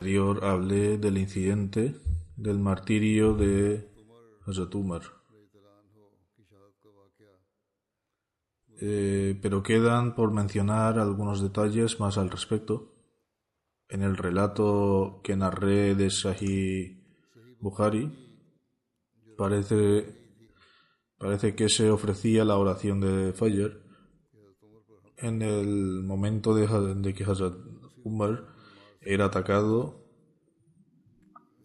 Anterior hablé del incidente del martirio de Hazrat Umar. Eh, pero quedan por mencionar algunos detalles más al respecto. En el relato que narré de Sahih Bukhari, parece, parece que se ofrecía la oración de Fajr en el momento de, de que Hazrat Umar era atacado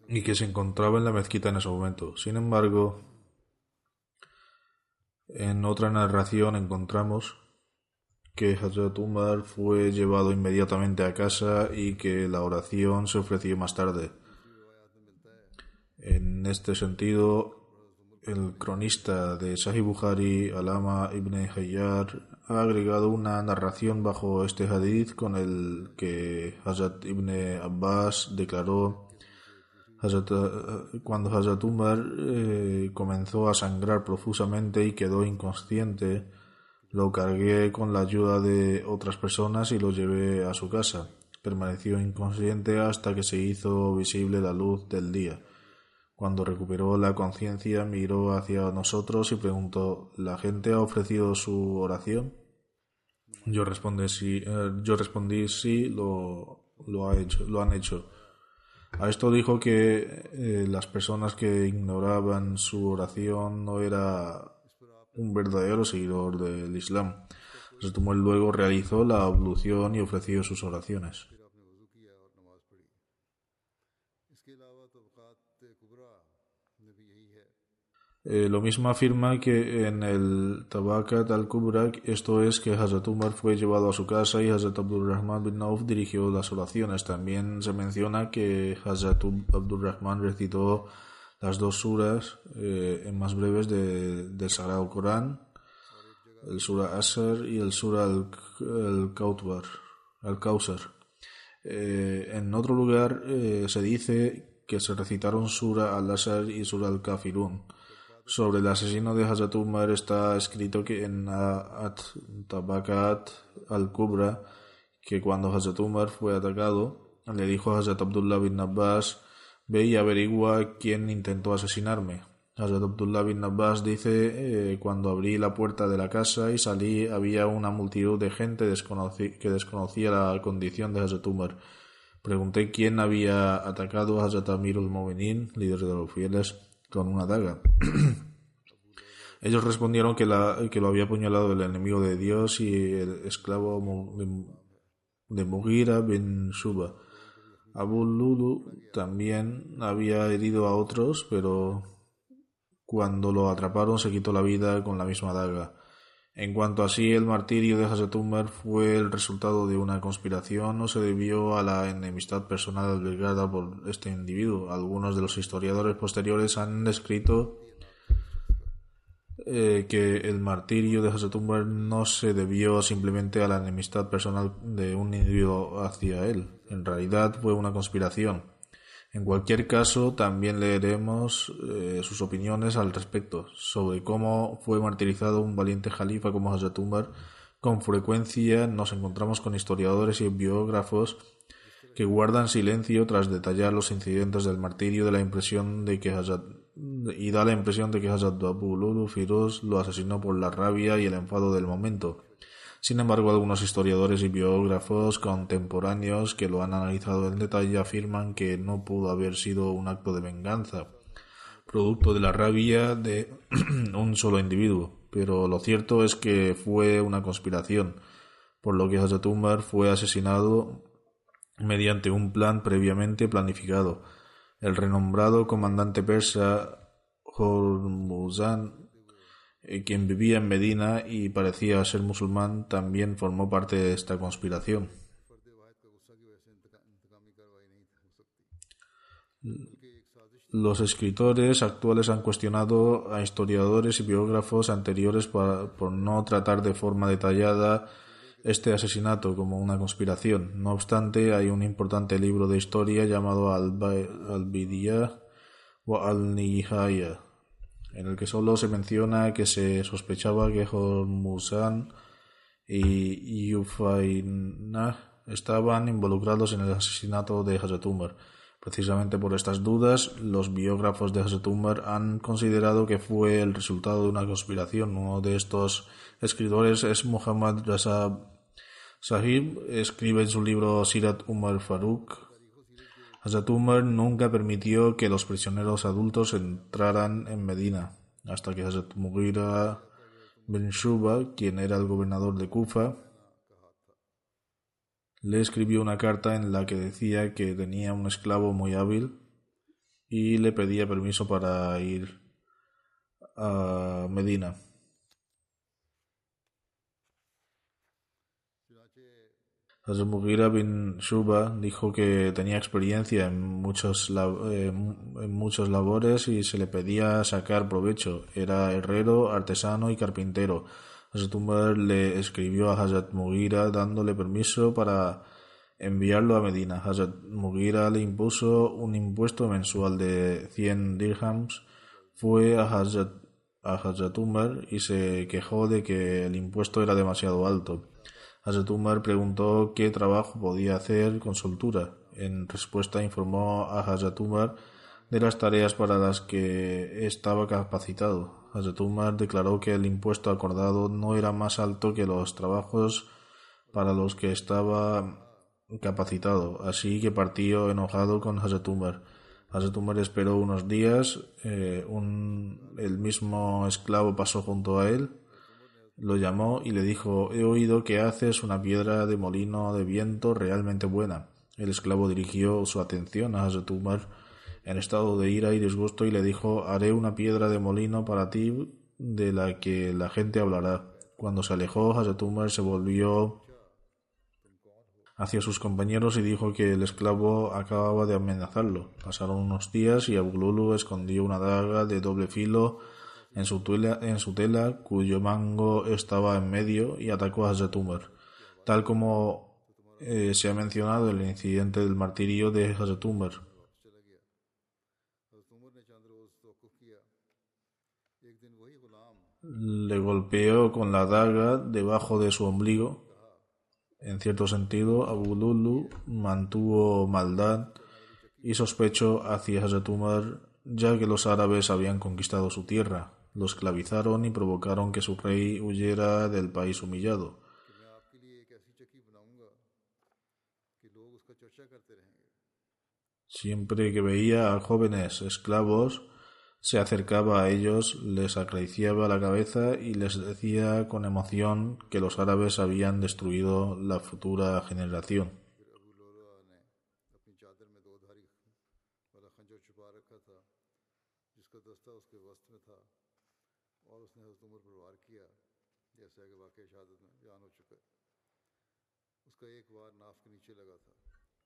y que se encontraba en la mezquita en ese momento. Sin embargo, en otra narración encontramos que Hazrat Umar fue llevado inmediatamente a casa y que la oración se ofreció más tarde. En este sentido, el cronista de Sahih Bukhari, Alama ibn Hayyar, ha agregado una narración bajo este hadith con el que Hazrat ibn Abbas declaró Hazrat, cuando Hazrat Umar eh, comenzó a sangrar profusamente y quedó inconsciente, lo cargué con la ayuda de otras personas y lo llevé a su casa. Permaneció inconsciente hasta que se hizo visible la luz del día. Cuando recuperó la conciencia miró hacia nosotros y preguntó ¿La gente ha ofrecido su oración? Yo respondí sí, eh, yo respondí sí lo, lo, ha hecho, lo han hecho. A esto dijo que eh, las personas que ignoraban su oración no era un verdadero seguidor del Islam. Samuel luego realizó la ablución y ofreció sus oraciones. Eh, lo mismo afirma que en el Tabakat al-Kubra, esto es que Hazrat Umar fue llevado a su casa y Hazrat Abdurrahman bin Auf dirigió las oraciones. También se menciona que Hazrat Abdurrahman recitó las dos suras eh, más breves de, del Sagrado Corán, el Sura Asr y el Sura al-Kautbar, al eh, en otro lugar eh, se dice que se recitaron Sura al-Asr y Sura al-Kafirun. Sobre el asesino de Hazrat Umar está escrito que en At Tabakat al-Kubra que cuando Hazrat Umar fue atacado, le dijo a Hazrat Abdullah bin Abbas, ve y averigua quién intentó asesinarme. Hazrat Abdullah bin Abbas dice, eh, cuando abrí la puerta de la casa y salí había una multitud de gente que desconocía la condición de Hazrat Umar. Pregunté quién había atacado a Hazrat Amirul Mominin, líder de los fieles, con una daga. Ellos respondieron que, la, que lo había apuñalado el enemigo de Dios y el esclavo de Mughira bin Shuba. Abu Lulu también había herido a otros, pero cuando lo atraparon se quitó la vida con la misma daga. En cuanto a sí, el martirio de Hazrat Umar fue el resultado de una conspiración o se debió a la enemistad personal albergada por este individuo. Algunos de los historiadores posteriores han descrito eh, que el martirio de Hazrat Umar no se debió simplemente a la enemistad personal de un individuo hacia él. En realidad fue una conspiración. En cualquier caso, también leeremos eh, sus opiniones al respecto sobre cómo fue martirizado un valiente jalifa como Hazrat Umar. Con frecuencia nos encontramos con historiadores y biógrafos que guardan silencio tras detallar los incidentes del martirio de la impresión de que y da la impresión de que Hazrat Abu lo asesinó por la rabia y el enfado del momento. Sin embargo, algunos historiadores y biógrafos contemporáneos que lo han analizado en detalle afirman que no pudo haber sido un acto de venganza, producto de la rabia de un solo individuo, pero lo cierto es que fue una conspiración, por lo que Hazrat Umar fue asesinado mediante un plan previamente planificado. El renombrado comandante persa Hormuzan, quien vivía en Medina y parecía ser musulmán, también formó parte de esta conspiración. Los escritores actuales han cuestionado a historiadores y biógrafos anteriores por no tratar de forma detallada este asesinato como una conspiración. No obstante, hay un importante libro de historia llamado Al-Bidiyah o Al-Nihaya, en el que solo se menciona que se sospechaba que Hormuzan y Yufaina estaban involucrados en el asesinato de Hazrat Umar. Precisamente por estas dudas, los biógrafos de Hazrat Umar han considerado que fue el resultado de una conspiración. Uno de estos escritores es Muhammad Raza Sahib escribe en su libro Sirat Umar Farooq Hazrat nunca permitió que los prisioneros adultos entraran en Medina, hasta que Hazrat Mughira bin Shuba, quien era el gobernador de Kufa, le escribió una carta en la que decía que tenía un esclavo muy hábil y le pedía permiso para ir a Medina. Hazrat Mughira bin Shuba dijo que tenía experiencia en muchos, eh, en muchos labores y se le pedía sacar provecho. Era herrero, artesano y carpintero. Hazrat Umar le escribió a Hazrat Mughira dándole permiso para enviarlo a Medina. Hazrat Mughira le impuso un impuesto mensual de 100 dirhams. Fue a Hazrat, a Hazrat y se quejó de que el impuesto era demasiado alto. Hazrat Umar preguntó qué trabajo podía hacer con soltura. En respuesta informó a Hazrat Umar de las tareas para las que estaba capacitado. Hazrat Umar declaró que el impuesto acordado no era más alto que los trabajos para los que estaba capacitado, así que partió enojado con Hazrat Umar. Hazrat Umar esperó unos días, eh, el mismo esclavo pasó junto a él lo llamó y le dijo He oído que haces una piedra de molino de viento realmente buena. El esclavo dirigió su atención a Hazrat en estado de ira y disgusto y le dijo Haré una piedra de molino para ti de la que la gente hablará. Cuando se alejó, Hazrat se volvió hacia sus compañeros y dijo que el esclavo acababa de amenazarlo. Pasaron unos días y Abululu escondió una daga de doble filo en su, tela, cuyo mango estaba en medio, y atacó a Hazrat tal como eh, se ha mencionado el incidente del martirio de Hazrat Le golpeó con la daga debajo de su ombligo. En cierto sentido, Abu Lulu mantuvo maldad y sospecho hacia Hazrat ya que los árabes habían conquistado su tierra lo esclavizaron y provocaron que su rey huyera del país humillado. Siempre que veía a jóvenes esclavos, se acercaba a ellos, les acariciaba la cabeza y les decía con emoción que los árabes habían destruido la futura generación.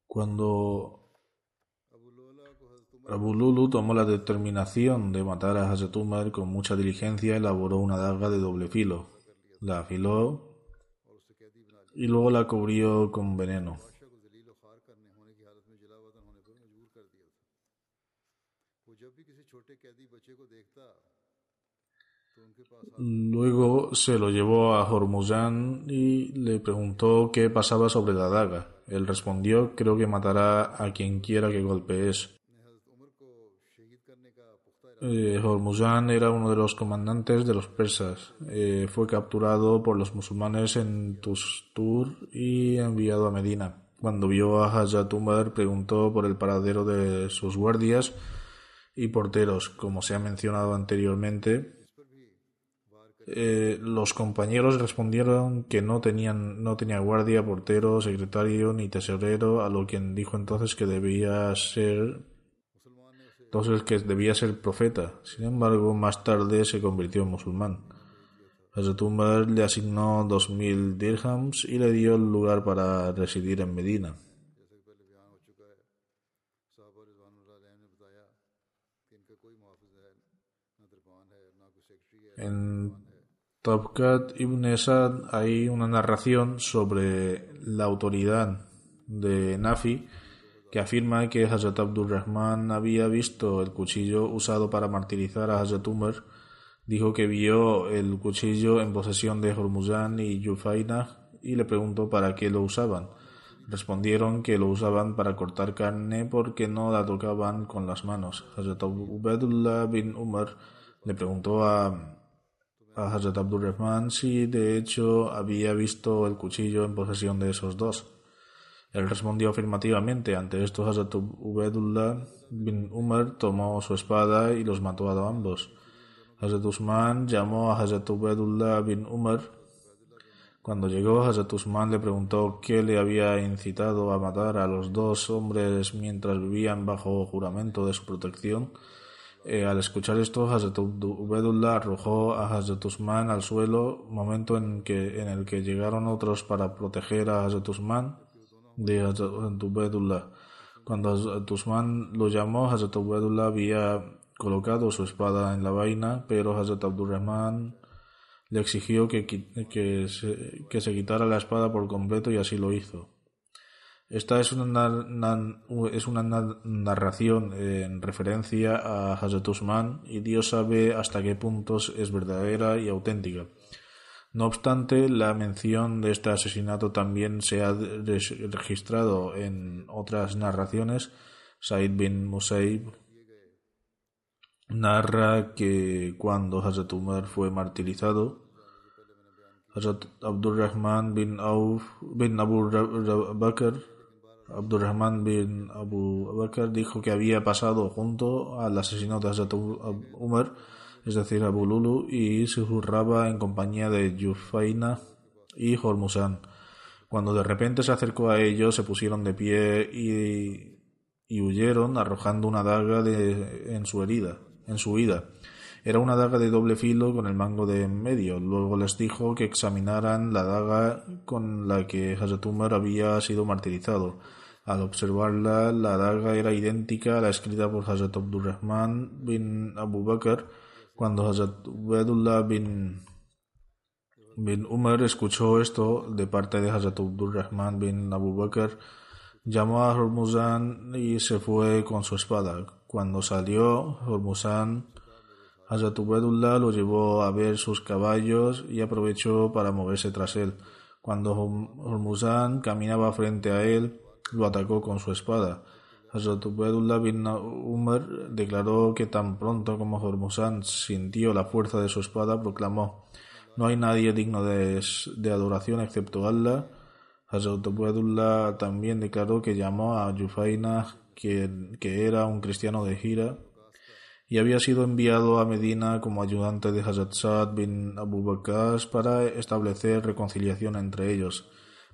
Cuando Abu Lulu tomó la determinación de matar a Hazrat Umar con mucha diligencia, elaboró una daga de doble filo, la afiló y luego la cubrió con veneno. Luego se lo llevó a Hormuzán y le preguntó qué pasaba sobre la daga. Él respondió, creo que matará a quien quiera que golpees. Eh, Hormuzán era uno de los comandantes de los persas. Eh, fue capturado por los musulmanes en Tustur y enviado a Medina. Cuando vio a Hazrat Umar, preguntó por el paradero de sus guardias y porteros. Como se ha mencionado anteriormente, eh, los compañeros respondieron que no tenían no tenía guardia, portero, secretario ni tesorero, a lo quien dijo entonces que debía ser entonces que debía ser profeta. Sin embargo, más tarde se convirtió en musulmán. Hazrat Umar le asignó dos mil dirhams y le dio el lugar para residir en Medina. En Tabkat ibn Sad hay una narración sobre la autoridad de Nafi que afirma que Hazrat Abdul Rahman había visto el cuchillo usado para martirizar a Hazrat Umar. Dijo que vio el cuchillo en posesión de Hormuzan y Yufaina y le preguntó para qué lo usaban. Respondieron que lo usaban para cortar carne porque no la tocaban con las manos. Hazrat Ubaidullah bin Umar le preguntó a Hazrat Abdul Rahman si de hecho había visto el cuchillo en posesión de esos dos. Él respondió afirmativamente. Ante esto, Hazrat Ubaidullah bin Umar tomó su espada y los mató a ambos. Hazrat Usman llamó a Hazrat Ubaidullah bin Umar. Cuando llegó, Hazrat Usman le preguntó qué le había incitado a matar a los dos hombres mientras vivían bajo juramento de su protección. Eh, al escuchar esto, Hazrat Ubedullah arrojó a Hazrat Usman al suelo, momento en, que, en el que llegaron otros para proteger a Hazrat Usman de Hazrat Ubedullah. Cuando Hazrat Usman lo llamó, Hazrat Ubedullah había colocado su espada en la vaina, pero Hazrat Abdurrahman le exigió que, que, se, que se quitara la espada por completo y así lo hizo. Esta es una, es una narración en referencia a Hazrat Usman y Dios sabe hasta qué puntos es verdadera y auténtica. No obstante, la mención de este asesinato también se ha registrado en otras narraciones. Said bin Musaib narra que cuando Hazrat Umar fue martirizado, Hazrat Abdurrahman bin, Auf, bin Abu Bakr Abdurrahman bin Abu Bakr dijo que había pasado junto al asesinato de Hazrat Umar, es decir, Abu Lulu, y se jurraba en compañía de Yufaina y Hormuzan. Cuando de repente se acercó a ellos, se pusieron de pie y, y huyeron, arrojando una daga en su herida, en su huida. Era una daga de doble filo con el mango de en medio. Luego les dijo que examinaran la daga con la que Hazrat Umar había sido martirizado. Al observarla, la daga era idéntica a la escrita por Hazrat Abdurrahman bin Abu Bakr. Cuando Hazrat Ubaidullah bin, bin Umar escuchó esto de parte de Hazrat Abdurrahman bin Abu Bakr, llamó a Hormuzan y se fue con su espada. Cuando salió, Hormuzan, Hazrat lo llevó a ver sus caballos y aprovechó para moverse tras él. Cuando Hormuzan caminaba frente a él, lo atacó con su espada. Hazrat Ubaidullah bin Umar declaró que tan pronto como Hormuzan sintió la fuerza de su espada, proclamó: No hay nadie digno de, adoración excepto Allah. Hazrat Ubaidullah también declaró que llamó a Yufaina, que, que era un cristiano de Gira, y había sido enviado a Medina como ayudante de Hazrat bin Abu Bakr para establecer reconciliación entre ellos.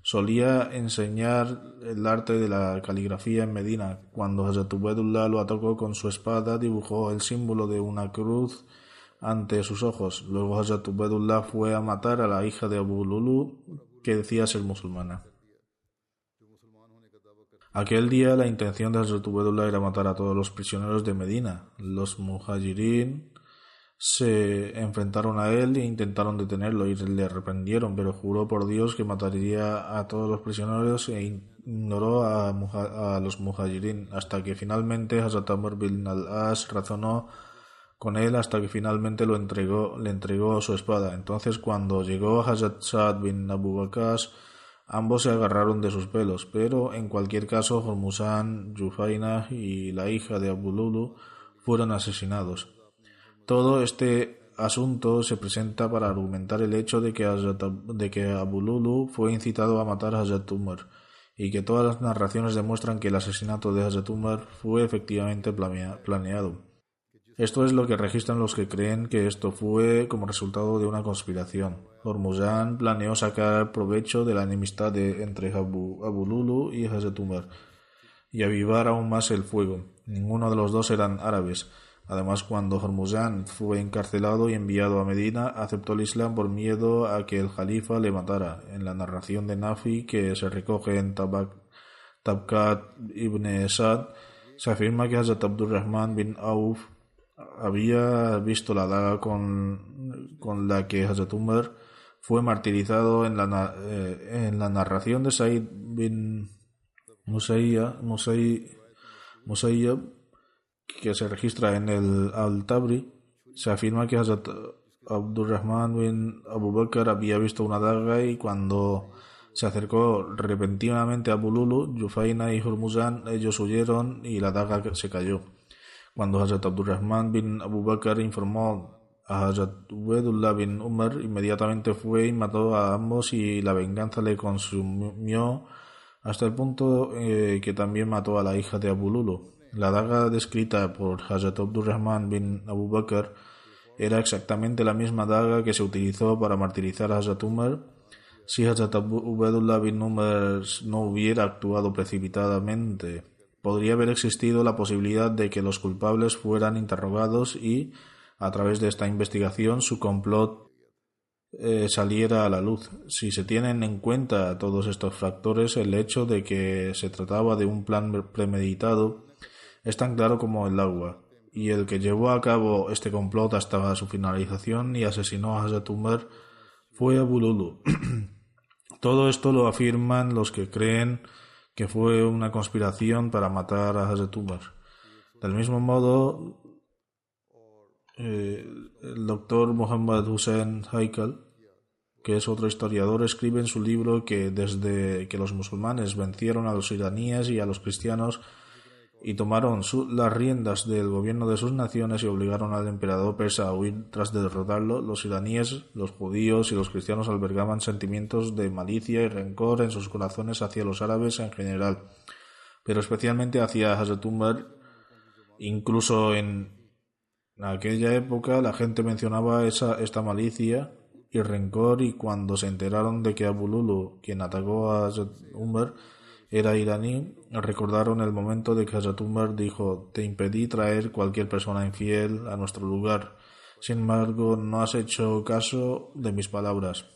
Solía enseñar el arte de la caligrafía en Medina. Cuando Hazrat Ubaidullah lo atacó con su espada, dibujó el símbolo de una cruz ante sus ojos. Luego Hazrat Ubaidullah fue a matar a la hija de Abu Lulu, que decía ser musulmana. Aquel día la intención de Hazrat era matar a todos los prisioneros de Medina. Los muhajirin se enfrentaron a él e intentaron detenerlo y le reprendieron, pero juró por Dios que mataría a todos los prisioneros e ignoró a, los muhajirin hasta que finalmente Hazrat Amr bin al-As razonó con él hasta que finalmente lo entregó, le entregó su espada. Entonces, cuando llegó Hazrat Saad bin Abu Bakr, ambos se agarraron de sus pelos, pero en cualquier caso, Hormuzan, Yufaina y la hija de Abu Lulu fueron asesinados. Todo este asunto se presenta para argumentar el hecho de que, de que fue incitado a matar a Hazrat Umar y que todas las narraciones demuestran que el asesinato de Hazrat Umar fue efectivamente planeado. Esto es lo que registran los que creen que esto fue como resultado de una conspiración. Hormuzan planeó sacar provecho de la enemistad entre Abu, Lulu y Hazrat Umar y avivar aún más el fuego. Ninguno de los dos eran árabes. Además, cuando Hormuzan fue encarcelado y enviado a Medina, aceptó el Islam por miedo a que el califa le matara. En la narración de Nafi, que se recoge en Tabkat ibn Sad, se afirma que Hazrat Abdurrahman bin Auf había visto la daga con, con la que Hazrat Umar fue martirizado en la, eh, en la narración de Said bin Musayyab, que se registra en el Al-Tabri, se afirma que Hazrat Abdurrahman bin Abu Bakr había visto una daga y cuando se acercó repentinamente a Bululu, Yufaina y Hormuzan, ellos huyeron y la daga se cayó. Cuando Hazrat Abdurrahman bin Abu Bakr informó a Hazrat Ubaidullah bin Umar, inmediatamente fue y mató a ambos y la venganza le consumió hasta el punto eh, que también mató a la hija de Abu Lulu. La daga descrita por Hazrat Abdurrahman bin Abu Bakr era exactamente la misma daga que se utilizó para martirizar a Hazrat Umar. Si Hazrat Ubaidullah bin Umar no hubiera actuado precipitadamente podría haber existido la posibilidad de que los culpables fueran interrogados y, a través de esta investigación, su complot eh, saliera a la luz. Si se tienen en cuenta todos estos factores, el hecho de que se trataba de un plan premeditado es tan claro como el agua, y el que llevó a cabo este complot hasta su finalización y asesinó a Hazrat Umar fue Abu Lulu. Todo esto lo afirman los que creen que fue una conspiración para matar a Hazrat Umar. Del mismo modo, eh, el doctor Muhammad Hussein Haikal, que es otro historiador, escribe en su libro que desde que los musulmanes vencieron a los iraníes y a los cristianos y tomaron las riendas del gobierno de sus naciones y obligaron al emperador persa a huir tras derrotarlo, los iraníes, los judíos y los cristianos albergaban sentimientos de malicia y rencor en sus corazones hacia los árabes en general, pero especialmente hacia Hazrat Umar. Incluso en aquella época la gente mencionaba esa, esta malicia y rencor y cuando se enteraron de que Abu Lulu, quien atacó a Hazrat Umar, era iraní, recordaron el momento de que Hazrat Umar dijo Te impedí traer cualquier persona infiel a nuestro lugar. Sin embargo, no has hecho caso de mis palabras.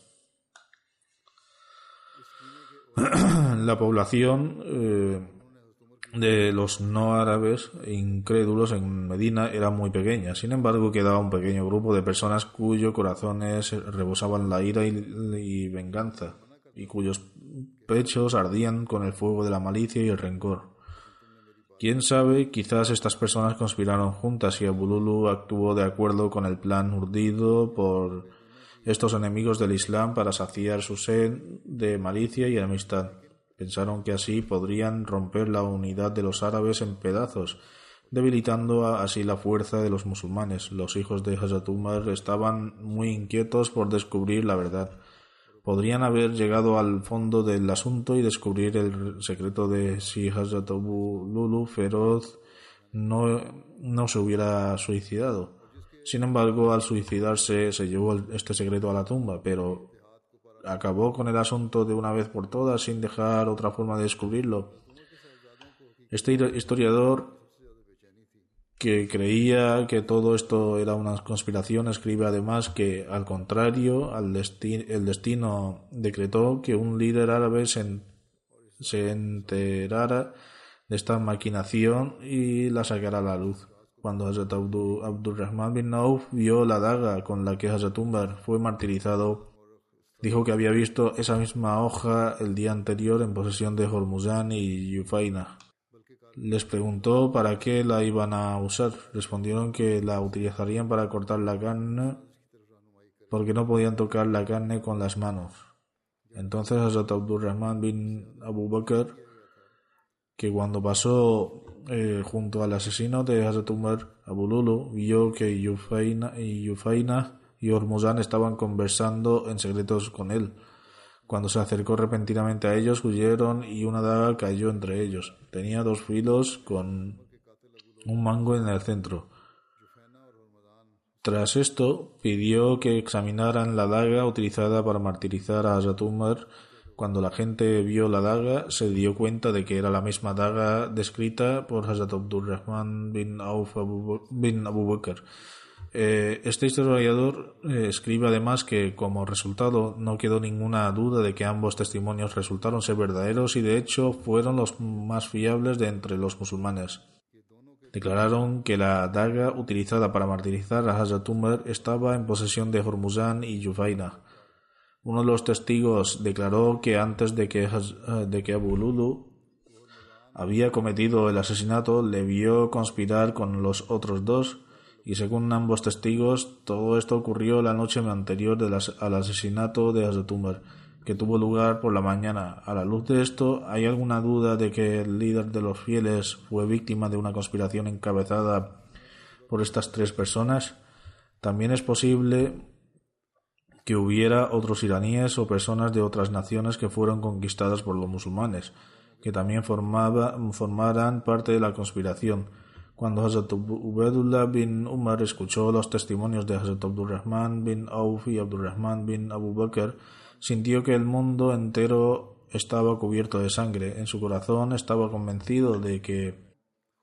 La población eh, de los no árabes incrédulos en Medina era muy pequeña. Sin embargo, quedaba un pequeño grupo de personas cuyos corazones rebosaban la ira y venganza y cuyos pechos ardían con el fuego de la malicia y el rencor. Quién sabe, quizás estas personas conspiraron juntas y Abululu actuó de acuerdo con el plan urdido por estos enemigos del Islam para saciar su sed de malicia y amistad. Pensaron que así podrían romper la unidad de los árabes en pedazos, debilitando así la fuerza de los musulmanes. Los hijos de Hazrat Umar estaban muy inquietos por descubrir la verdad podrían haber llegado al fondo del asunto y descubrir el secreto de si Hazrat Lulu feroz no, no se hubiera suicidado. Sin embargo, al suicidarse se llevó este secreto a la tumba, pero acabó con el asunto de una vez por todas sin dejar otra forma de descubrirlo. Este historiador que creía que todo esto era una conspiración, escribe además que, al contrario, el destino decretó que un líder árabe se, enterara de esta maquinación y la sacara a la luz. Cuando Hazrat Abdurrahman bin Nauf vio la daga con la que Hazrat Umar fue martirizado, dijo que había visto esa misma hoja el día anterior en posesión de Hormuzan y Yufaina. Les preguntó para qué la iban a usar. Respondieron que la utilizarían para cortar la carne porque no podían tocar la carne con las manos. Entonces Hazrat Abdurrahman bin Abu Bakr, que cuando pasó eh, junto al asesino de Hazrat Umar Abu Lulu, vio que Yufaina y Yufaina y Hormuzan estaban conversando en secretos con él. Cuando se acercó repentinamente a ellos, huyeron y una daga cayó entre ellos. Tenía dos filos con un mango en el centro. Tras esto, pidió que examinaran la daga utilizada para martirizar a Hazrat Umar. Cuando la gente vio la daga, se dio cuenta de que era la misma daga descrita por Hazrat Abdurrahman bin Auf bin Abu Bakr. Eh, este historiador eh, escribe además que como resultado no quedó ninguna duda de que ambos testimonios resultaron ser verdaderos y de hecho fueron los más fiables de entre los musulmanes. Declararon que la daga utilizada para martirizar a Hazrat Umar estaba en posesión de Hormuzan y Yufaina. Uno de los testigos declaró que antes de que, eh, de que Abu Lulu había cometido el asesinato le vio conspirar con los otros dos y según ambos testigos todo esto ocurrió la noche anterior al asesinato de Hazrat Umar que tuvo lugar por la mañana. A la luz de esto, ¿hay alguna duda de que el líder de los fieles fue víctima de una conspiración encabezada por estas tres personas? También es posible que hubiera otros iraníes o personas de otras naciones que fueron conquistadas por los musulmanes, que también formaran parte de la conspiración. Cuando Hazrat Ubedullah bin Umar escuchó los testimonios de Hazrat Abdurrahman bin Auf y Abdurrahman bin Abu Bakr, Sintió que el mundo entero estaba cubierto de sangre. En su corazón estaba convencido de que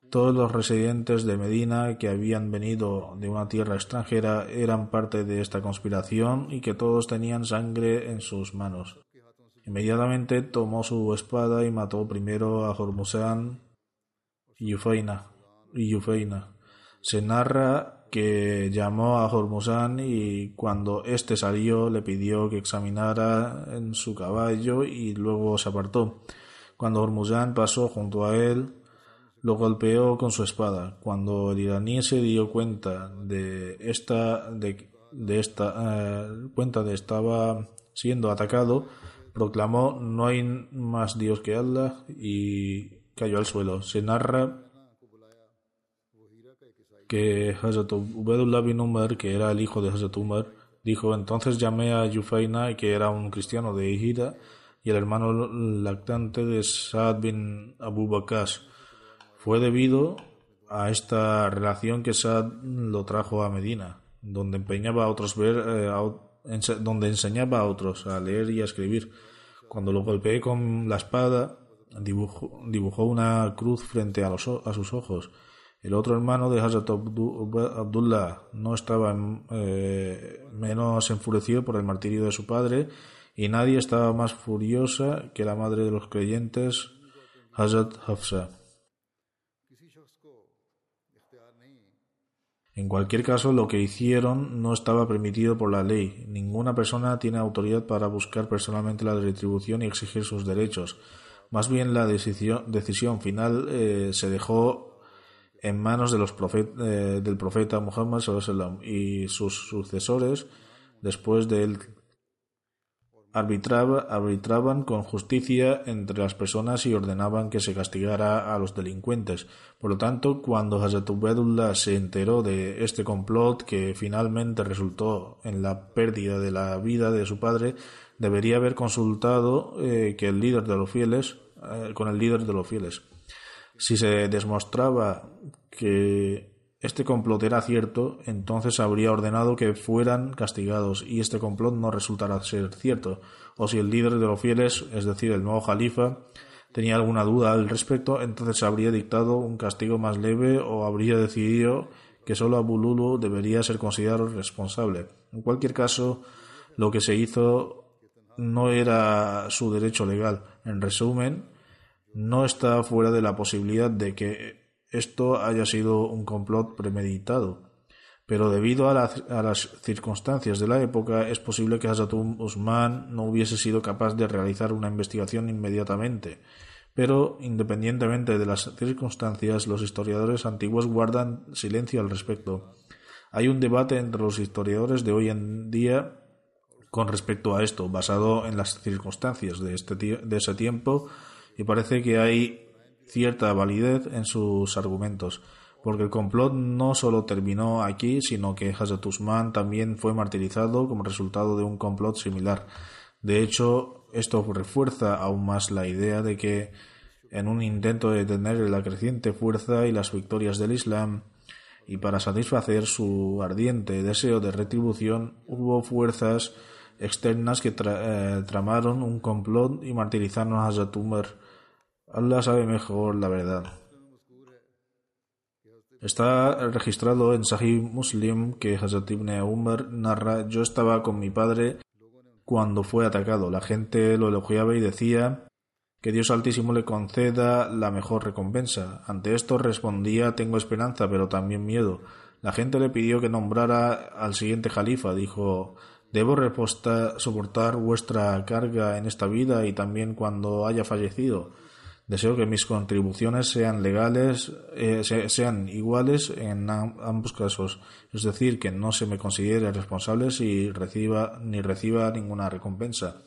todos los residentes de Medina que habían venido de una tierra extranjera eran parte de esta conspiración y que todos tenían sangre en sus manos. Inmediatamente tomó su espada y mató primero a Hormuzán y Yufaina. Se narra que llamó a Hormuzán y cuando éste salió le pidió que examinara en su caballo y luego se apartó. Cuando Hormuzán pasó junto a él, lo golpeó con su espada. Cuando el iraní se dio cuenta de esta, de, esta eh, cuenta de estaba siendo atacado, proclamó no hay más Dios que Allah y cayó al suelo. Se narra que Hazrat bin Umar, que era el hijo de Hazrat Umar, dijo, entonces llamé a Yufaina, que era un cristiano de Hijira, y el hermano lactante de Saad bin Abu Bakr. Fue debido a esta relación que Saad lo trajo a Medina, donde empeñaba a otros ver, eh, donde enseñaba a otros a leer y a escribir. Cuando lo golpeé con la espada, dibujó, dibujó una cruz frente a, los, a sus ojos el otro hermano de Hazrat Abdullah no estaba eh, menos enfurecido por el martirio de su padre y nadie estaba más furiosa que la madre de los creyentes, Hazrat Hafsa. En cualquier caso, lo que hicieron no estaba permitido por la ley. Ninguna persona tiene autoridad para buscar personalmente la retribución y exigir sus derechos. Más bien la decisión, final eh, se dejó en manos de los eh, del profeta Muhammad y sus sucesores después de él arbitraba, arbitraban con justicia entre las personas y ordenaban que se castigara a los delincuentes. Por lo tanto, cuando Hazrat Ubedullah se enteró de este complot que finalmente resultó en la pérdida de la vida de su padre, debería haber consultado eh, que el líder de los fieles eh, con el líder de los fieles. Si se demostraba que este complot era cierto, entonces habría ordenado que fueran castigados y este complot no resultara ser cierto. O si el líder de los fieles, es decir, el nuevo califa, tenía alguna duda al respecto, entonces habría dictado un castigo más leve o habría decidido que solo Abu Lulu debería ser considerado responsable. En cualquier caso, lo que se hizo no era su derecho legal. En resumen, no está fuera de la posibilidad de que esto haya sido un complot premeditado, pero debido a, las circunstancias de la época es posible que Hazrat Usman no hubiese sido capaz de realizar una investigación inmediatamente, Pero, independientemente de las circunstancias, los historiadores antiguos guardan silencio al respecto. Hay un debate entre los historiadores de hoy en día con respecto a esto, basado en las circunstancias de, este, de ese tiempo, y parece que hay cierta validez en sus argumentos, porque el complot no solo terminó aquí, sino que Hazrat Usman también fue martirizado como resultado de un complot similar. De hecho, esto refuerza aún más la idea de que, en un intento de detener la creciente fuerza y las victorias del Islam, y para satisfacer su ardiente deseo de retribución, hubo fuerzas externas que eh, tramaron un complot y martirizaron a Hazrat Umar. Allah sabe mejor la verdad. Está registrado en Sahih Muslim que Hazrat ibn Umar narra: Yo estaba con mi padre cuando fue atacado. La gente lo elogiaba y decía que Dios Altísimo le conceda la mejor recompensa. Ante esto respondía Tengo esperanza, pero también miedo. La gente le pidió que nombrara al siguiente califa. Dijo Debo soportar vuestra carga en esta vida y también cuando haya fallecido. Deseo que mis contribuciones sean legales, eh, sean iguales en ambos casos, es decir, que no se me considere responsable si reciba ni reciba ninguna recompensa.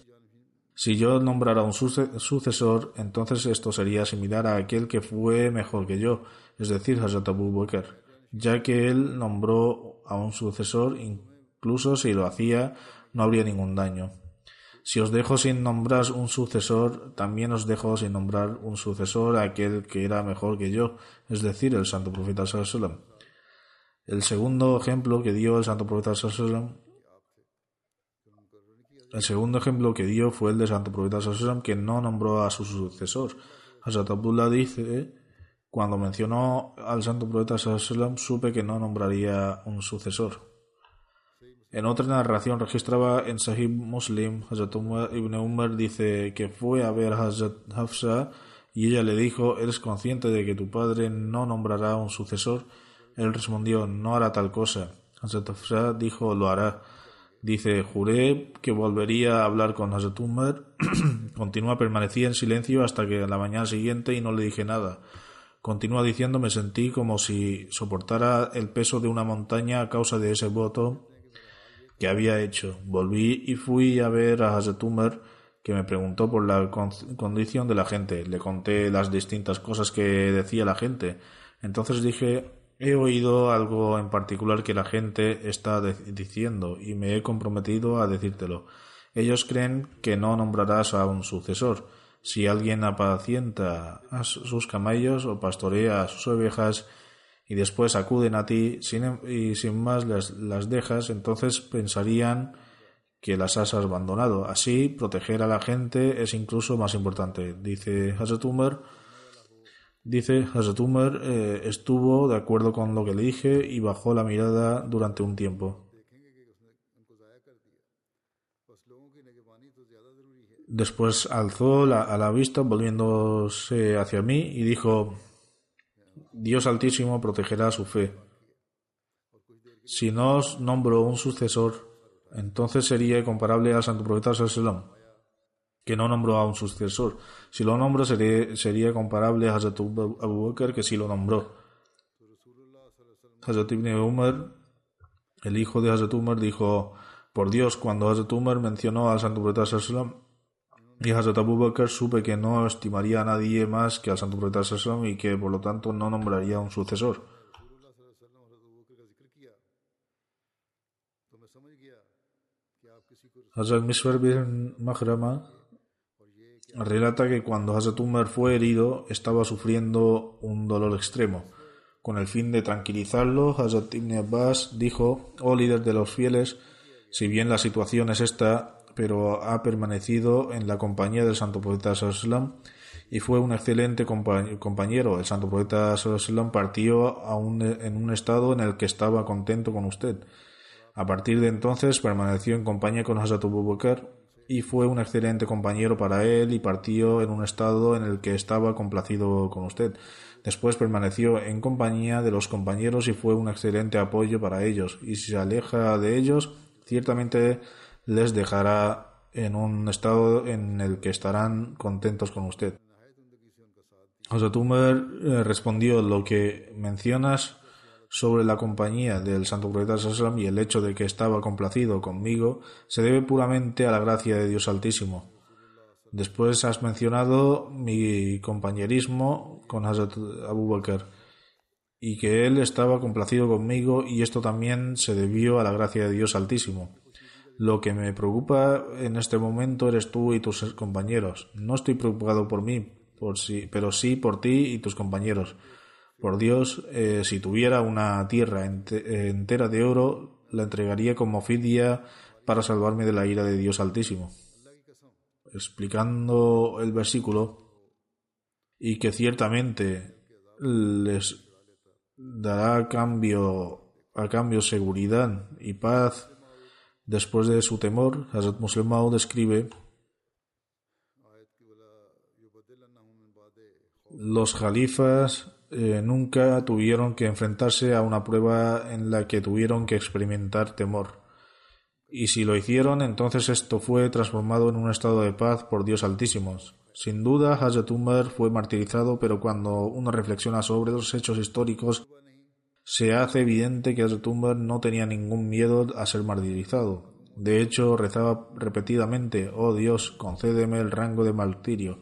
Si yo nombrara un sucesor, entonces esto sería similar a aquel que fue mejor que yo, es decir, Hazrat Abu Bakr, ya que él nombró a un sucesor, incluso si lo hacía, no habría ningún daño. Si os dejo sin nombrar un sucesor, también os dejo sin nombrar un sucesor a aquel que era mejor que yo, es decir, el santo profeta Sallallahu El segundo ejemplo que dio el santo profeta Sallallahu el segundo ejemplo que dio fue el de santo profeta Sallallahu que no nombró a su sucesor. Hazrat Abdullah dice, cuando mencionó al santo profeta Sallallahu supe que no nombraría un sucesor. En otra narración registraba en Sahih Muslim, Hazrat ibn Umar dice que fue a ver a Hazrat Hafsa y ella le dijo, ¿eres consciente de que tu padre no nombrará un sucesor? Él respondió, no hará tal cosa. Hazrat Hafsa dijo, lo hará. Dice, juré que volvería a hablar con Hazrat Umar. Continúa, permanecía en silencio hasta que la mañana siguiente y no le dije nada. Continúa diciendo, me sentí como si soportara el peso de una montaña a causa de ese voto había hecho. Volví y fui a ver a Hazrat Umar, que me preguntó por la condición de la gente. Le conté las distintas cosas que decía la gente. Entonces dije, he oído algo en particular que la gente está diciendo y me he comprometido a decírtelo. Ellos creen que no nombrarás a un sucesor. Si alguien apacienta a sus camellos o pastorea a sus ovejas, y después acuden a ti sin, y sin más las dejas, entonces pensarían que las has abandonado. Así, proteger a la gente es incluso más importante. Dice Hazrat Umar, dice Hazrat Umar, eh, estuvo de acuerdo con lo que le dije y bajó la mirada durante un tiempo. Después alzó la, a la vista volviéndose hacia mí y dijo Dios Altísimo protegerá su fe. Si no os nombro un sucesor, entonces sería comparable al santo profeta Sallam, que no nombró a un sucesor. Si lo nombro, sería, comparable a Hazrat Abu Bakr, que sí lo nombró. Hazrat Ibn Umar, el hijo de Hazrat Umar, dijo, por Dios, cuando Hazrat Umar mencionó al santo profeta Sallam, y Hazrat Abu Bakr supe que no estimaría a nadie más que al santo profeta Sallam y que por lo tanto no nombraría un sucesor. Hazrat Miswar bin Mahrama relata que cuando Hazrat Umar fue herido estaba sufriendo un dolor extremo. Con el fin de tranquilizarlo, Hazrat Ibn Abbas dijo, oh líder de los fieles, si bien la situación es esta, pero ha permanecido en la compañía del santo profeta Sallallahu y fue un excelente compañero. El santo profeta Sallallahu partió en un estado en el que estaba contento con usted. A partir de entonces permaneció en compañía con Hazrat Abu y fue un excelente compañero para él y partió en un estado en el que estaba complacido con usted. Después permaneció en compañía de los compañeros y fue un excelente apoyo para ellos. Y si se aleja de ellos, ciertamente les dejará en un estado en el que estarán contentos con usted. Hazrat eh, respondió lo que mencionas sobre la compañía del Santo Profeta Sallam y el hecho de que estaba complacido conmigo se debe puramente a la gracia de Dios Altísimo. Después has mencionado mi compañerismo con Hazrat Abu Bakr y que él estaba complacido conmigo y esto también se debió a la gracia de Dios Altísimo. Lo que me preocupa en este momento eres tú y tus compañeros. No estoy preocupado por mí, por sí, pero sí por ti y tus compañeros. Por Dios, eh, si tuviera una tierra entera de oro, la entregaría como fidia para salvarme de la ira de Dios Altísimo. Explicando el versículo, y que ciertamente les dará cambio, a cambio seguridad y paz después de su temor, Hazrat Muslim describe los jalifas eh, nunca tuvieron que enfrentarse a una prueba en la que tuvieron que experimentar temor. Y si lo hicieron, entonces esto fue transformado en un estado de paz por Dios Altísimo. Sin duda, Hazrat Umar fue martirizado, pero cuando uno reflexiona sobre los hechos históricos, se hace evidente que Umar no tenía ningún miedo a ser martirizado. De hecho, rezaba repetidamente, oh Dios, concédeme el rango de martirio.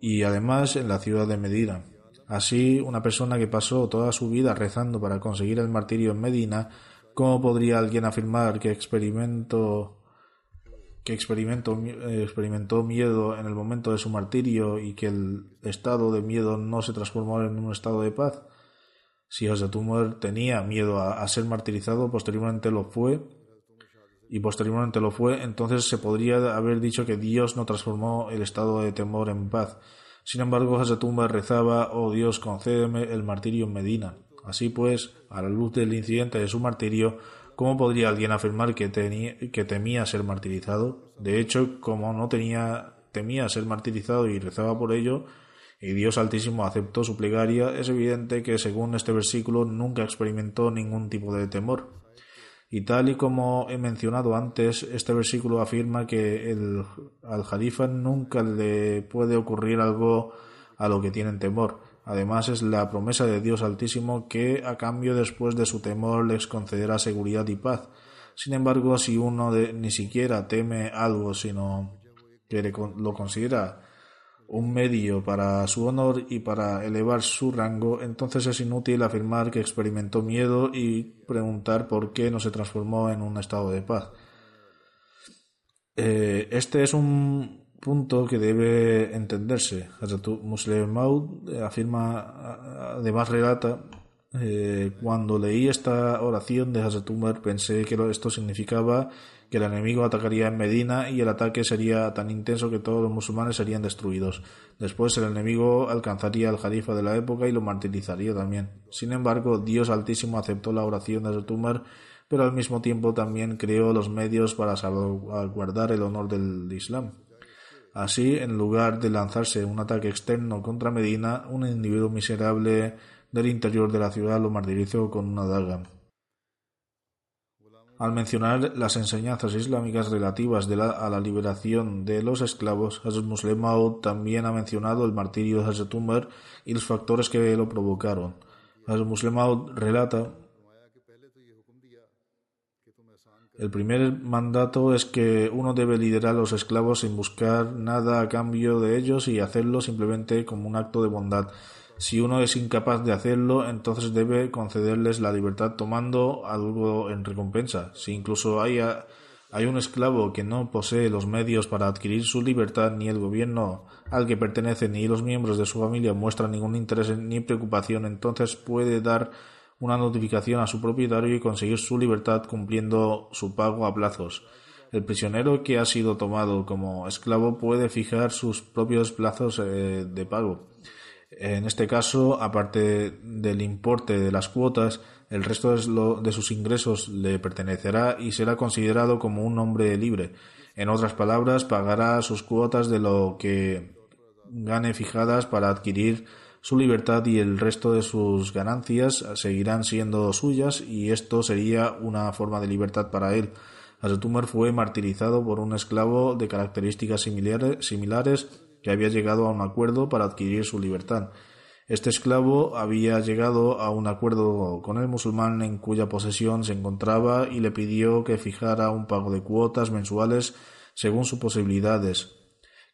Y además en la ciudad de Medina. Así, una persona que pasó toda su vida rezando para conseguir el martirio en Medina, ¿cómo podría alguien afirmar que que experimentó, experimentó miedo en el momento de su martirio y que el estado de miedo no se transformó en un estado de paz? Si José Tumor tenía miedo a, ser martirizado, posteriormente lo fue, y posteriormente lo fue, entonces se podría haber dicho que Dios no transformó el estado de temor en paz. Sin embargo, Tumba rezaba, oh Dios, concédeme el martirio en Medina. Así pues, a la luz del incidente de su martirio, ¿cómo podría alguien afirmar que, que temía ser martirizado? De hecho, como no tenía, temía ser martirizado y rezaba por ello, y Dios Altísimo aceptó su plegaria, es evidente que según este versículo nunca experimentó ningún tipo de temor. Y tal y como he mencionado antes, este versículo afirma que el, al jalifa nunca le puede ocurrir algo a lo que tienen temor. Además es la promesa de Dios Altísimo que a cambio después de su temor les concederá seguridad y paz. Sin embargo, si uno ni siquiera teme algo, sino que lo considera un medio para su honor y para elevar su rango, entonces es inútil afirmar que experimentó miedo y preguntar por qué no se transformó en un estado de paz. Eh, este es un punto que debe entenderse. Muslim Maud afirma, además relata, eh, cuando leí esta oración de Hazrat pensé que esto significaba que el enemigo atacaría en Medina y el ataque sería tan intenso que todos los musulmanes serían destruidos. Después el enemigo alcanzaría al jalifa de la época y lo martirizaría también. Sin embargo, Dios Altísimo aceptó la oración de Umar, pero al mismo tiempo también creó los medios para salvaguardar el honor del Islam. Así, en lugar de lanzarse un ataque externo contra Medina, un individuo miserable del interior de la ciudad lo martirizó con una daga. Al mencionar las enseñanzas islámicas relativas a la liberación de los esclavos, Hazrat Muslim también ha mencionado el martirio de Hazrat Umar y los factores que lo provocaron. Hazrat Muslim relata el primer mandato es que uno debe liderar a los esclavos sin buscar nada a cambio de ellos y hacerlo simplemente como un acto de bondad. Si uno es incapaz de hacerlo, entonces debe concederles la libertad tomando algo en recompensa. Si incluso hay, hay un esclavo que no posee los medios para adquirir su libertad, ni el gobierno al que pertenece ni los miembros de su familia muestran ningún interés ni preocupación, entonces puede dar una notificación a su propietario y conseguir su libertad cumpliendo su pago a plazos. El prisionero que ha sido tomado como esclavo puede fijar sus propios plazos eh, de pago. En este caso, aparte del importe de las cuotas, el resto de sus ingresos le pertenecerá y será considerado como un hombre libre. En otras palabras, pagará sus cuotas de lo que gane fijadas para adquirir su libertad y el resto de sus ganancias seguirán siendo suyas y esto sería una forma de libertad para él. Asetumar fue martirizado por un esclavo de características similares que había llegado a un acuerdo para adquirir su libertad. Este esclavo había llegado a un acuerdo con el musulmán en cuya posesión se encontraba y le pidió que fijara un pago de cuotas mensuales según sus posibilidades,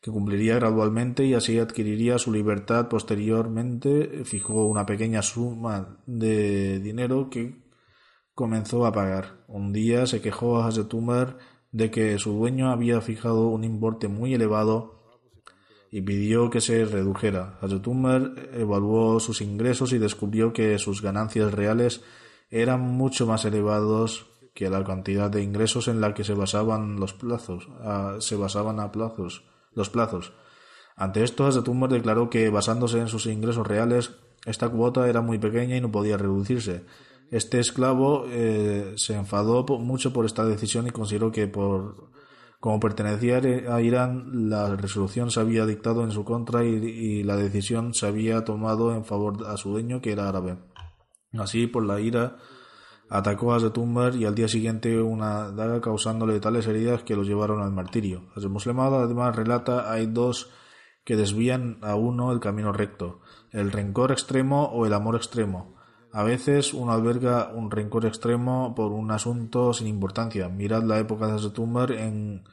que cumpliría gradualmente y así adquiriría su libertad posteriormente. Fijó una pequeña suma de dinero que comenzó a pagar. Un día se quejó a Hazrat de que su dueño había fijado un importe muy elevado y pidió que se redujera. Hazrat evaluó sus ingresos y descubrió que sus ganancias reales eran mucho más elevados que la cantidad de ingresos en la que se basaban los plazos, se basaban a plazos, los plazos. Ante esto, Hazrat declaró que basándose en sus ingresos reales, esta cuota era muy pequeña y no podía reducirse. Este esclavo eh, se enfadó mucho por esta decisión y consideró que por como pertenecía a Irán, la resolución se había dictado en su contra y, la decisión se había tomado en favor a su dueño, que era árabe. Así, por la ira, atacó a Zetumbar y al día siguiente una daga causándole tales heridas que lo llevaron al martirio. Muslemada además relata hay dos que desvían a uno el camino recto, el rencor extremo o el amor extremo. A veces uno alberga un rencor extremo por un asunto sin importancia. Mirad la época de Zetumbar en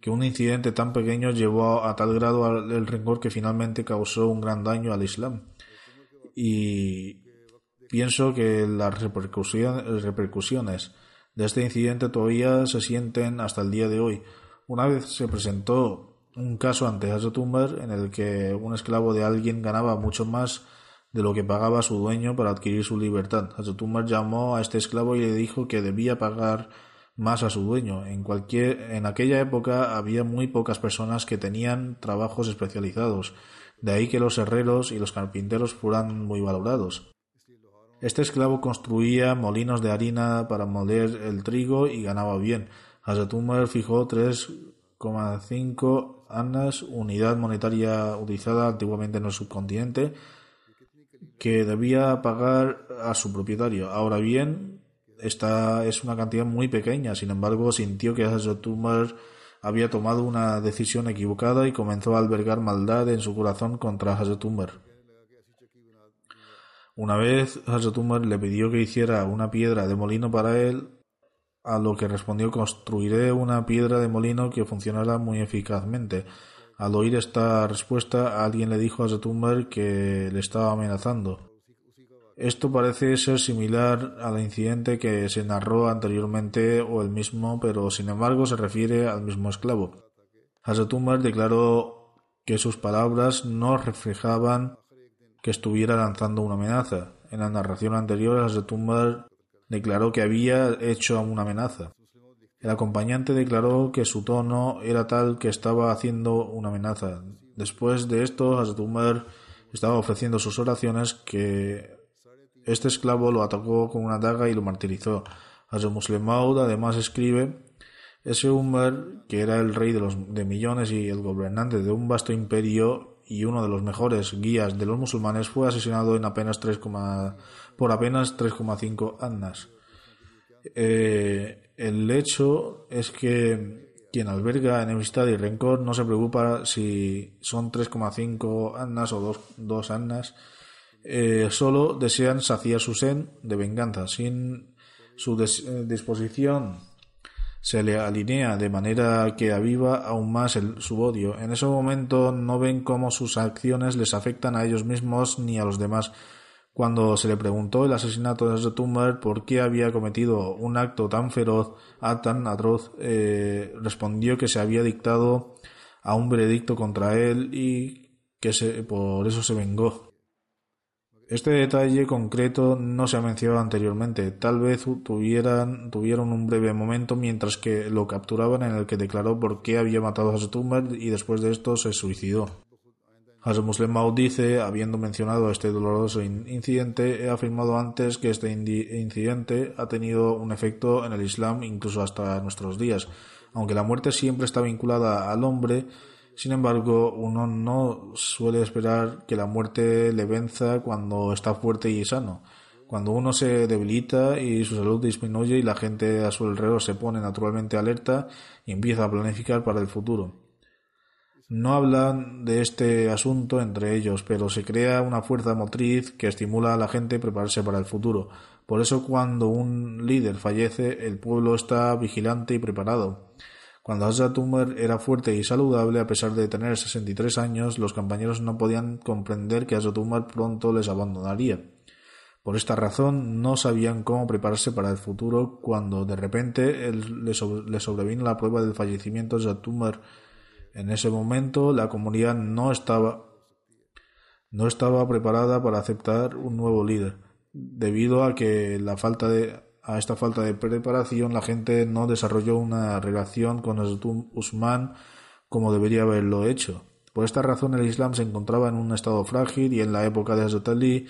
que un incidente tan pequeño llevó a tal grado el rencor que finalmente causó un gran daño al Islam. Y pienso que las repercusiones de este incidente todavía se sienten hasta el día de hoy. Una vez se presentó un caso ante Hazrat en el que un esclavo de alguien ganaba mucho más de lo que pagaba su dueño para adquirir su libertad. Hazrat llamó a este esclavo y le dijo que debía pagar más a su dueño. En, cualquier, en aquella época había muy pocas personas que tenían trabajos especializados, de ahí que los herreros y los carpinteros fueran muy valorados. Este esclavo construía molinos de harina para moler el trigo y ganaba bien. Hazrat fijó 3,5 annas, unidad monetaria utilizada antiguamente en el subcontinente, que debía pagar a su propietario. Ahora bien, esta es una cantidad muy pequeña, sin embargo, sintió que Hazrat había tomado una decisión equivocada y comenzó a albergar maldad en su corazón contra Hazrat Una vez Hazrat le pidió que hiciera una piedra de molino para él, a lo que respondió construiré una piedra de molino que funcionará muy eficazmente. Al oír esta respuesta, alguien le dijo a Zetumber que le estaba amenazando. Esto parece ser similar al incidente que se narró anteriormente o el mismo, pero sin embargo se refiere al mismo esclavo. Hazetumber declaró que sus palabras no reflejaban que estuviera lanzando una amenaza. En la narración anterior, Hazetumber declaró que había hecho una amenaza. El acompañante declaró que su tono era tal que estaba haciendo una amenaza. Después de esto, Hazrat estaba ofreciendo sus oraciones que este esclavo lo atacó con una daga y lo martirizó. Hazrat Muslim además escribe ese Umar, que era el rey de, los, de millones y el gobernante de un vasto imperio y uno de los mejores guías de los musulmanes, fue asesinado en apenas 3, por apenas 3,5 annas. Eh, el hecho es que quien alberga enemistad y rencor no se preocupa si son 3,5 annas o 2, annas, eh, solo desean saciar su sed de venganza. Sin su eh, disposición se le alinea de manera que aviva aún más su odio. En ese momento no ven cómo sus acciones les afectan a ellos mismos ni a los demás, cuando se le preguntó el asesinato de Zetumber por qué había cometido un acto tan feroz, tan atroz, eh, respondió que se había dictado a un veredicto contra él y que por eso se vengó. Este detalle concreto no se ha mencionado anteriormente. Tal vez tuvieran, tuvieron un breve momento mientras que lo capturaban en el que declaró por qué había matado a Zetumber y después de esto se suicidó. Hazrat Muslim Maud dice, habiendo mencionado este doloroso incidente, he afirmado antes que este incidente ha tenido un efecto en el Islam incluso hasta nuestros días. Aunque la muerte siempre está vinculada al hombre, sin embargo, uno no suele esperar que la muerte le venza cuando está fuerte y sano. Cuando uno se debilita y su salud disminuye y la gente a su alrededor se pone naturalmente alerta y empieza a planificar para el futuro. No hablan de este asunto entre ellos, pero se crea una fuerza motriz que estimula a la gente a prepararse para el futuro. Por eso cuando un líder fallece, el pueblo está vigilante y preparado. Cuando Hazrat Umar era fuerte y saludable, a pesar de tener 63 años, los compañeros no podían comprender que Hazrat Umar pronto les abandonaría. Por esta razón, no sabían cómo prepararse para el futuro cuando de repente les sobrevino la prueba del fallecimiento de Hazrat Umar en ese momento la comunidad no estaba, no estaba preparada para aceptar un nuevo líder. Debido a que la falta de, a esta falta de preparación, la gente no desarrolló una relación con Usman como debería haberlo hecho. Por esta razón el Islam se encontraba en un estado frágil y en la época de Hazrat Ali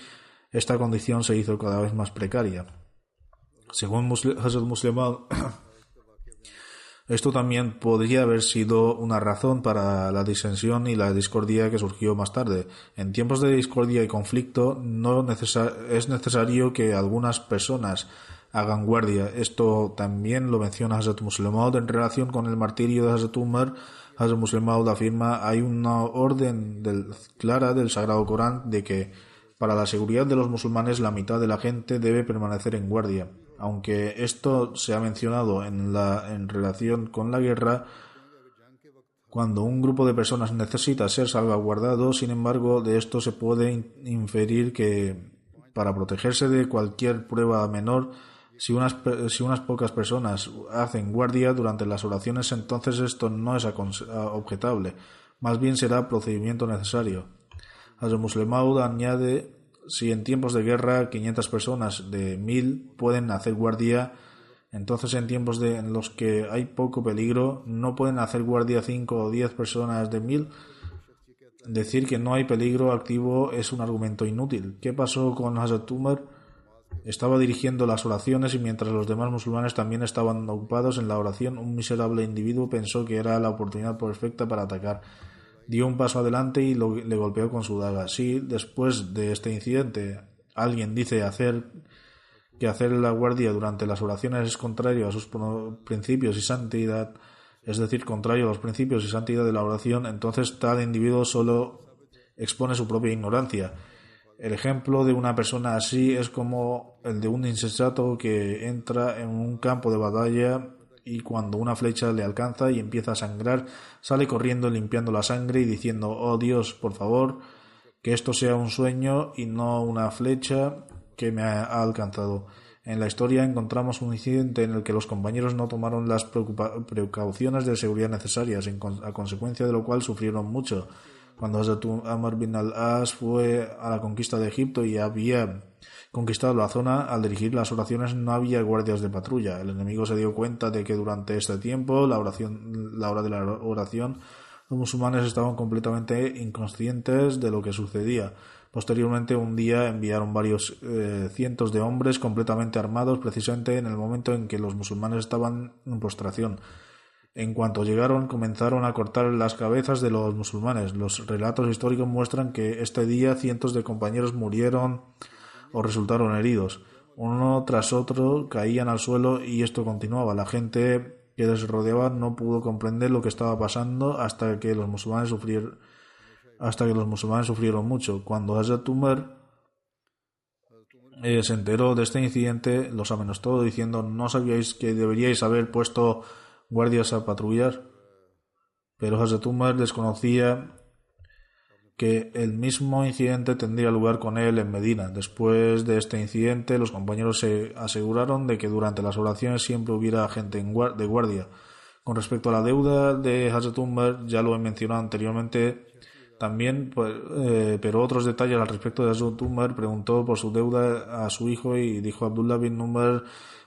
esta condición se hizo cada vez más precaria. Según Hazrat Muslim Esto también podría haber sido una razón para la disensión y la discordia que surgió más tarde. En tiempos de discordia y conflicto no es necesario que algunas personas hagan guardia. Esto también lo menciona Hazrat Muslimaud en relación con el martirio de Hazrat Umar. Hazrat Muslimaud afirma hay una orden clara del Sagrado Corán de que para la seguridad de los musulmanes la mitad de la gente debe permanecer en guardia aunque esto se ha mencionado en, la, en relación con la guerra, cuando un grupo de personas necesita ser salvaguardado, sin embargo, de esto se puede inferir que para protegerse de cualquier prueba menor, si unas, pocas personas hacen guardia durante las oraciones, entonces esto no es objetable, más bien será procedimiento necesario. Añade si en tiempos de guerra 500 personas de 1000 pueden hacer guardia, entonces en tiempos de, en los que hay poco peligro no pueden hacer guardia 5 o 10 personas de 1000. Decir que no hay peligro activo es un argumento inútil. ¿Qué pasó con Hazrat Umar? Estaba dirigiendo las oraciones y mientras los demás musulmanes también estaban ocupados en la oración, un miserable individuo pensó que era la oportunidad perfecta para atacar dio un paso adelante y le golpeó con su daga. Si después de este incidente alguien dice hacer que hacer la guardia durante las oraciones es contrario a sus principios y santidad, es decir, contrario a los principios y santidad de la oración, entonces tal individuo solo expone su propia ignorancia. El ejemplo de una persona así es como el de un insensato que entra en un campo de batalla y cuando una flecha le alcanza y empieza a sangrar, sale corriendo limpiando la sangre y diciendo, oh Dios, por favor, que esto sea un sueño y no una flecha que me ha alcanzado. En la historia encontramos un incidente en el que los compañeros no tomaron las precauciones de seguridad necesarias, a consecuencia de lo cual sufrieron mucho. Cuando Hazrat Amr bin al-As fue a la conquista de Egipto y había conquistado la zona, al dirigir las oraciones no había guardias de patrulla. El enemigo se dio cuenta de que durante este tiempo, la, oración, la hora de la oración, los musulmanes estaban completamente inconscientes de lo que sucedía. Posteriormente, un día enviaron varios eh, cientos de hombres completamente armados, precisamente en el momento en que los musulmanes estaban en postración. En cuanto llegaron, comenzaron a cortar las cabezas de los musulmanes. Los relatos históricos muestran que este día cientos de compañeros murieron o resultaron heridos. Uno tras otro caían al suelo y esto continuaba. La gente que les rodeaba no pudo comprender lo que estaba pasando hasta que los musulmanes sufrieron hasta que los musulmanes sufrieron mucho. Cuando Hazrat Umar eh, se enteró de este incidente, los amenazó diciendo no sabíais que deberíais haber puesto guardias a patrullar. Pero Hazrat Umar desconocía que el mismo incidente tendría lugar con él en Medina. Después de este incidente, los compañeros se aseguraron de que durante las oraciones siempre hubiera gente de guardia. Con respecto a la deuda de Hazrat Umar, ya lo he mencionado anteriormente, también, pues, eh, pero otros detalles al respecto de Hazrat Umar preguntó por su deuda a su hijo y dijo Abdullah bin Umar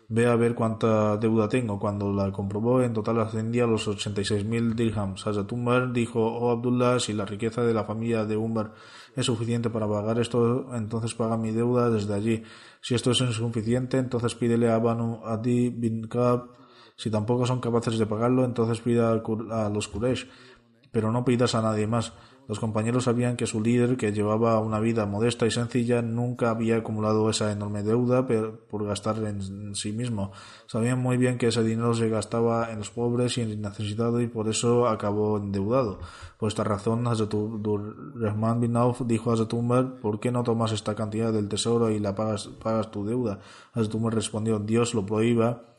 Ve a ver cuánta deuda tengo. Cuando la comprobó, en total ascendía a los 86.000 dirhams. Hazrat Umar dijo, oh Abdullah, si la riqueza de la familia de Umar es suficiente para pagar esto, entonces paga mi deuda desde allí. Si esto es insuficiente, entonces pídele a Banu Adi bin Kab. Si tampoco son capaces de pagarlo, entonces pida a los Quraysh. pero no pidas a nadie más. Los compañeros sabían que su líder, que llevaba una vida modesta y sencilla, nunca había acumulado esa enorme deuda por gastar en sí mismo. Sabían muy bien que ese dinero se gastaba en los pobres y en el necesitado y por eso acabó endeudado. Por esta razón, Rahman bin Auf dijo a Hazrat Umar, ¿por qué no tomas esta cantidad del tesoro y la pagas, pagas tu deuda? Hazrat Umar respondió, Dios lo prohíba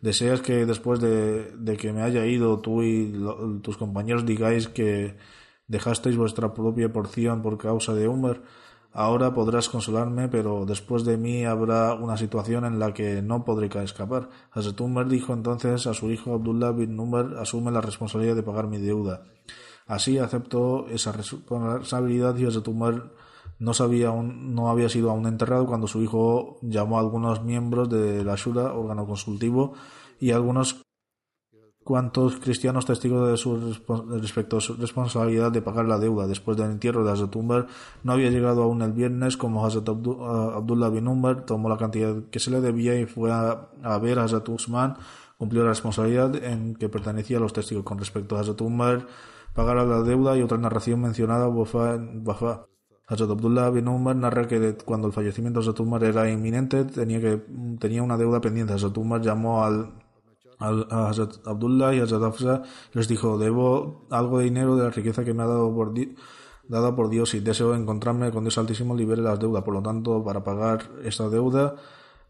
¿Deseas que después de, que me haya ido tú y tus compañeros digáis que dejasteis vuestra propia porción por causa de Umar? Ahora podrás consolarme, pero después de mí habrá una situación en la que no podré escapar. Hazrat dijo entonces a su hijo Abdullah bin Umar, asume la responsabilidad de pagar mi deuda. Así aceptó esa responsabilidad y Hazrat no, sabía no había sido aún enterrado cuando su hijo llamó a algunos miembros de la Shura, órgano consultivo, y algunos cuantos cristianos testigos de su respecto a su responsabilidad de pagar la deuda después del entierro de Hazrat Umar. No había llegado aún el viernes como Hazrat Abdullah bin Umar tomó la cantidad que se le debía y fue a, ver a Hazrat Usman cumplió la responsabilidad en que pertenecía a los testigos. Con respecto a Hazrat Umar pagar la deuda y otra narración mencionada Wafa Hazrat Abdullah bin Umar narra que cuando el fallecimiento de Hazrat Umar era inminente, tenía, que, tenía una deuda pendiente. Hazrat llamó al, a Hazrat Abdullah y Hazrat Afsa les dijo, debo algo de dinero de la riqueza que me ha dado por, dado por Dios y deseo encontrarme con Dios Altísimo libere las deudas. Por lo tanto, para pagar esta deuda,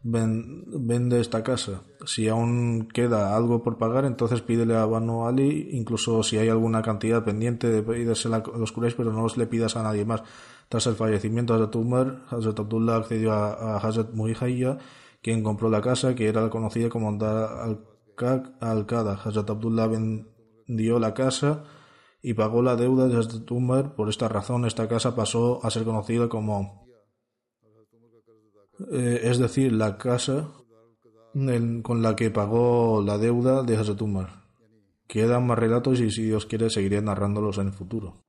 vende esta casa. Si aún queda algo por pagar, entonces pídele a Banu Ali, incluso si hay alguna cantidad pendiente de pedirse a los Quraysh, pero no le pidas a nadie más. Tras el fallecimiento de Hazrat Umar, Hazrat Abdullah accedió a, a Hazrat quien compró la casa, que era conocida como Dar al-Qada. Hazrat Abdullah vendió la casa y pagó la deuda de Hazrat Umar. Por esta razón, esta casa pasó a ser conocida como, eh, es decir, la casa con la que pagó la deuda de Hazrat Umar. Quedan más relatos y si Dios quiere seguiré narrándolos en el futuro.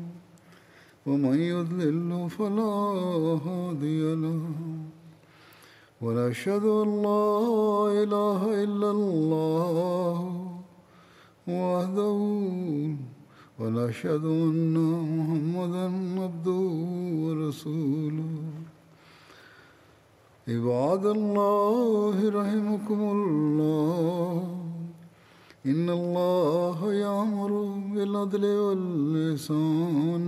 ومن يضلل فلا هادي له. ونشهد أن لا إله إلا الله وحده. ونشهد أن محمدا عبده ورسوله. عباد الله رحمكم الله. إن الله يأمر بالعدل واللسان